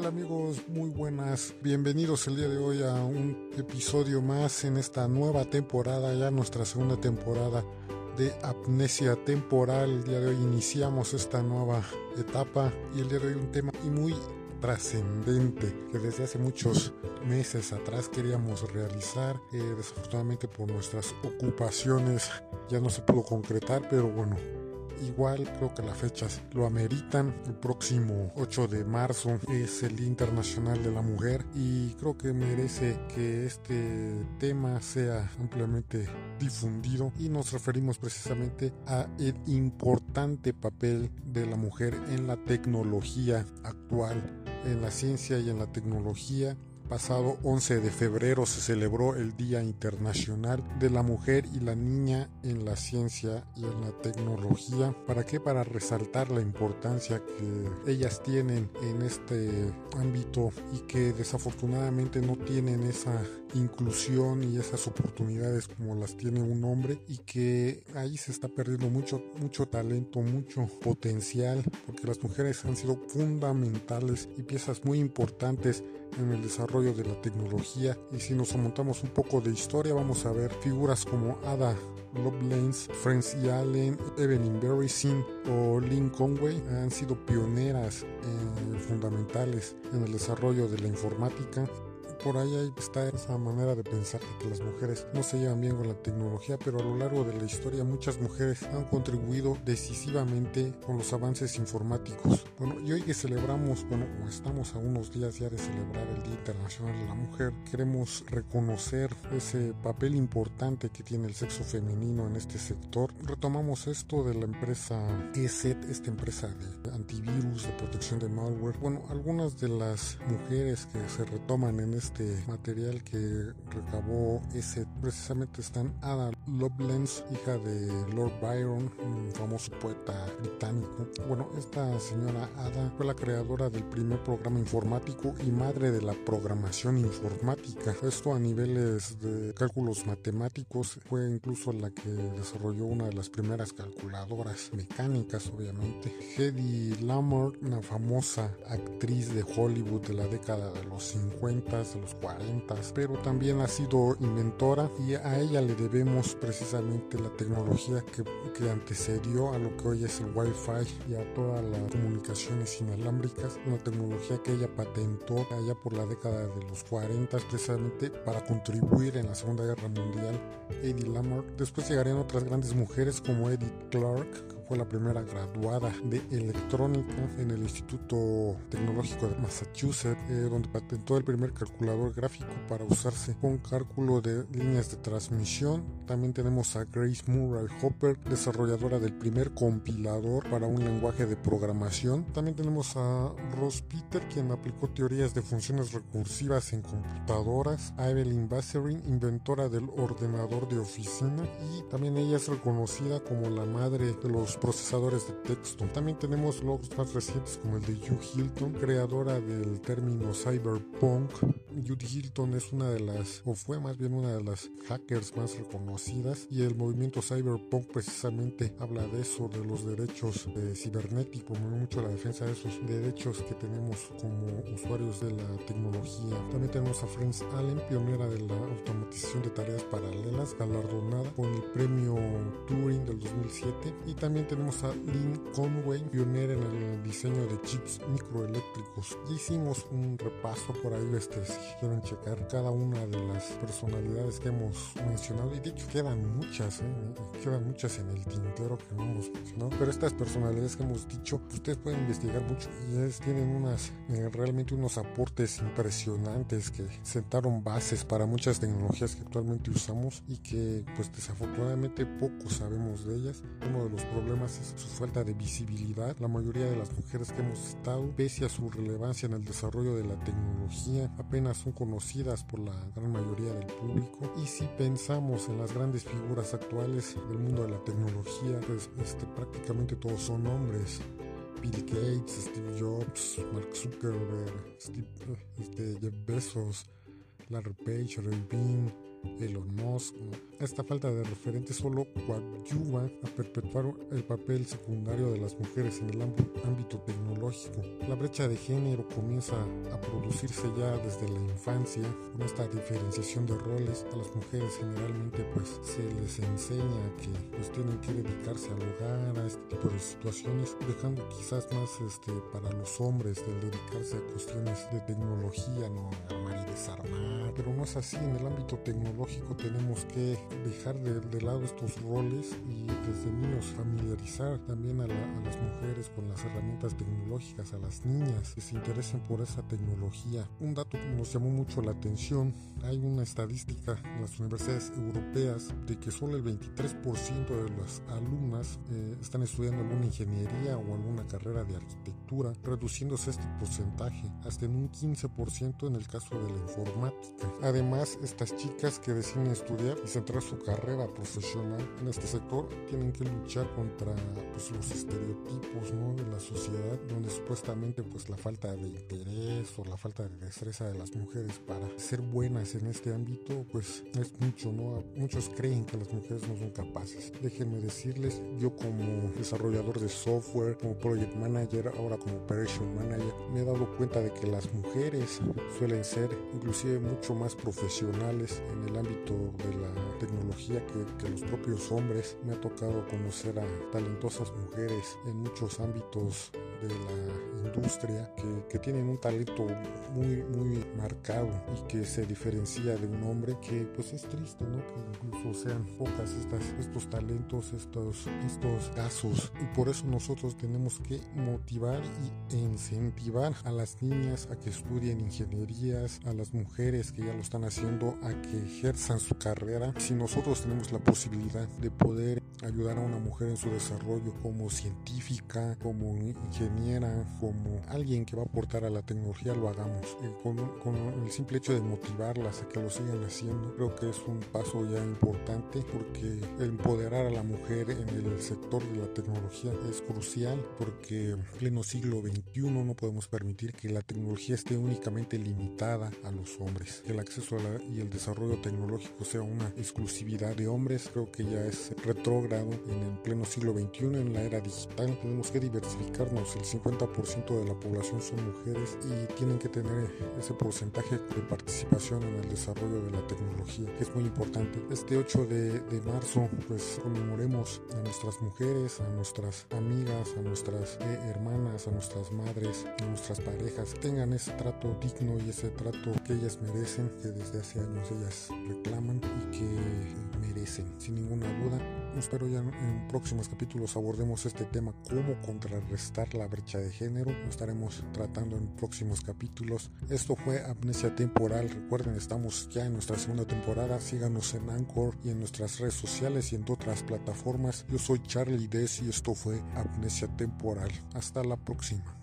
tal amigos? Muy buenas. Bienvenidos el día de hoy a un episodio más en esta nueva temporada, ya nuestra segunda temporada de Amnesia Temporal. El día de hoy iniciamos esta nueva etapa y el día de hoy un tema muy trascendente que desde hace muchos meses atrás queríamos realizar. Eh, desafortunadamente por nuestras ocupaciones ya no se pudo concretar, pero bueno, igual creo que las fechas lo ameritan. El próximo 8 de marzo es el Día Internacional de la Mujer y creo que merece que este tema sea ampliamente difundido y nos referimos precisamente a el importante papel de la mujer en la tecnología actual, en la ciencia y en la tecnología pasado 11 de febrero se celebró el Día Internacional de la Mujer y la Niña en la Ciencia y en la Tecnología. ¿Para qué? Para resaltar la importancia que ellas tienen en este ámbito y que desafortunadamente no tienen esa inclusión y esas oportunidades como las tiene un hombre y que ahí se está perdiendo mucho mucho talento, mucho potencial porque las mujeres han sido fundamentales y piezas muy importantes en el desarrollo de la tecnología. Y si nos montamos un poco de historia vamos a ver figuras como Ada Lovelace, Francie Allen, Evelyn Berrysin o Lynn Conway han sido pioneras eh, fundamentales en el desarrollo de la informática por ahí está esa manera de pensar que las mujeres no se llevan bien con la tecnología, pero a lo largo de la historia muchas mujeres han contribuido decisivamente con los avances informáticos. Bueno, y hoy que celebramos, bueno, estamos a unos días ya de celebrar el Día Internacional de la Mujer, queremos reconocer ese papel importante que tiene el sexo femenino en este sector. Retomamos esto de la empresa ESET, esta empresa de antivirus, de protección de malware. Bueno, algunas de las mujeres que se retoman en este este material que recabó ese precisamente están Ada Lovelace, hija de Lord Byron, un famoso poeta británico. Bueno, esta señora Ada fue la creadora del primer programa informático y madre de la programación informática. Esto a niveles de cálculos matemáticos fue incluso la que desarrolló una de las primeras calculadoras mecánicas, obviamente. Hedy Lamarr, una famosa actriz de Hollywood de la década de los 50, los 40, pero también ha sido inventora y a ella le debemos precisamente la tecnología que, que antecedió a lo que hoy es el Wi-Fi y a todas las comunicaciones inalámbricas, una tecnología que ella patentó allá por la década de los 40 precisamente para contribuir en la Segunda Guerra Mundial. Eddie Lamar. Después llegarían otras grandes mujeres como Edith Clark, fue la primera graduada de electrónica en el Instituto Tecnológico de Massachusetts, eh, donde patentó el primer calculador gráfico para usarse con cálculo de líneas de transmisión. También tenemos a Grace Murray Hopper, desarrolladora del primer compilador para un lenguaje de programación. También tenemos a Ross Peter, quien aplicó teorías de funciones recursivas en computadoras. A Evelyn Basserin, inventora del ordenador de oficina. Y también ella es reconocida como la madre de los procesadores de texto. También tenemos logos más recientes como el de Hugh Hilton, creadora del término cyberpunk. Hugh Hilton es una de las, o fue más bien una de las hackers más reconocidas y el movimiento cyberpunk precisamente habla de eso, de los derechos de cibernéticos, mucho la defensa de esos derechos que tenemos como usuarios de la tecnología. También tenemos a Franz Allen, pionera de la automatización de tareas paralelas, galardonada con el premio Turing del 2007 y también tenemos a Lynn Conway, pionera en el diseño de chips microeléctricos. Ya hicimos un repaso por ahí, este, quieren checar cada una de las personalidades que hemos mencionado. Y de hecho quedan muchas, ¿eh? quedan muchas en el tintero que no hemos mencionado. Pero estas personalidades que hemos dicho, ustedes pueden investigar mucho y es, tienen unas, eh, realmente unos aportes impresionantes que sentaron bases para muchas tecnologías que actualmente usamos y que pues desafortunadamente poco sabemos de ellas. Uno de los problemas es su falta de visibilidad. La mayoría de las mujeres que hemos estado, pese a su relevancia en el desarrollo de la tecnología, apenas son conocidas por la gran mayoría del público. Y si pensamos en las grandes figuras actuales del mundo de la tecnología, pues este, prácticamente todos son hombres. Bill Gates, Steve Jobs, Mark Zuckerberg, Steve, este, Jeff Bezos, Larry Page, Ray Bean, Elon Musk. Esta falta de referentes solo coadyuva a perpetuar el papel secundario de las mujeres en el ámbito tecnológico. La brecha de género comienza a producirse ya desde la infancia con esta diferenciación de roles. A las mujeres generalmente pues se les enseña que pues tienen que dedicarse al hogar, a este tipo de situaciones, dejando quizás más este, para los hombres el dedicarse a cuestiones de tecnología, no armar y desarmar, pero no es así. En el ámbito tecnológico tenemos que dejar de, lado estos roles y desde niños familiarizar también a, las mujeres con las herramientas tecnológicas, a las niñas que se interesen por esa tecnología. Un dato que nos llamó mucho la atención, hay una estadística en las universidades europeas de que solo el 23% de las alumnas eh, están estudiando alguna ingeniería o alguna carrera de arquitectura, reduciéndose este porcentaje hasta en un 15% en el caso de la informática. Además, estas chicas que deciden estudiar y centrar su carrera profesional en este sector tienen que luchar contra pues, los estereotipos ¿no? de la sociedad, donde supuestamente pues, la falta de interés o la falta de destreza de las mujeres para ser buenas en este ámbito, pues es mucho, ¿no? Muchos creen que las mujeres no son capaces. Déjenme decirles, yo como desarrollador de software, como project manager, ahora como operation manager, me he dado cuenta de que las mujeres suelen ser inclusive mucho más profesionales en el ámbito de la tecnología que los propios hombres. Me ha tocado conocer a talentosas mujeres en muchos ámbitos de la industria que, que, tienen un talento muy muy marcado y que se diferencia de un hombre que pues es triste no que incluso sean pocas estas estos talentos estos estos casos y por eso nosotros tenemos que motivar y incentivar a las niñas a que estudien ingenierías a las mujeres que ya lo están haciendo a que ejerzan su carrera. Si nosotros tenemos la posibilidad de poder ayudar a una mujer en su desarrollo como científica como ingeniera como alguien que va a aportar a la tecnología, lo hagamos. con, con, el simple hecho de motivarlas a que lo sigan haciendo, creo que es un paso ya importante porque empoderar a la mujer en el sector de la tecnología es crucial porque en pleno siglo XXI no podemos permitir que la tecnología esté únicamente limitada a los hombres. Que el acceso y el desarrollo tecnológico sea una exclusividad de hombres, creo que ya es retrógrado en el pleno siglo XXI, en la era digital. Tenemos que diversificarnos el 50% de la población son mujeres y tienen que tener ese porcentaje de participación en el desarrollo de la tecnología, que es muy importante. Este 8 de, marzo, pues conmemoremos a nuestras mujeres, a nuestras amigas, a nuestras eh, hermanas, a nuestras madres, a nuestras parejas, tengan ese trato digno y ese trato que ellas merecen, que desde hace años ellas reclaman y que merecen, sin ninguna duda. Espero ya en próximos capítulos abordemos este tema, cómo contrarrestar la brecha de género. Lo estaremos tratando en próximos capítulos. Esto fue Amnesia Temporal. Recuerden, estamos ya en nuestra segunda temporada. Síganos en Anchor y en nuestras redes sociales y en otras plataformas. Yo soy Charlie Dess y esto fue Amnesia Temporal. Hasta la próxima.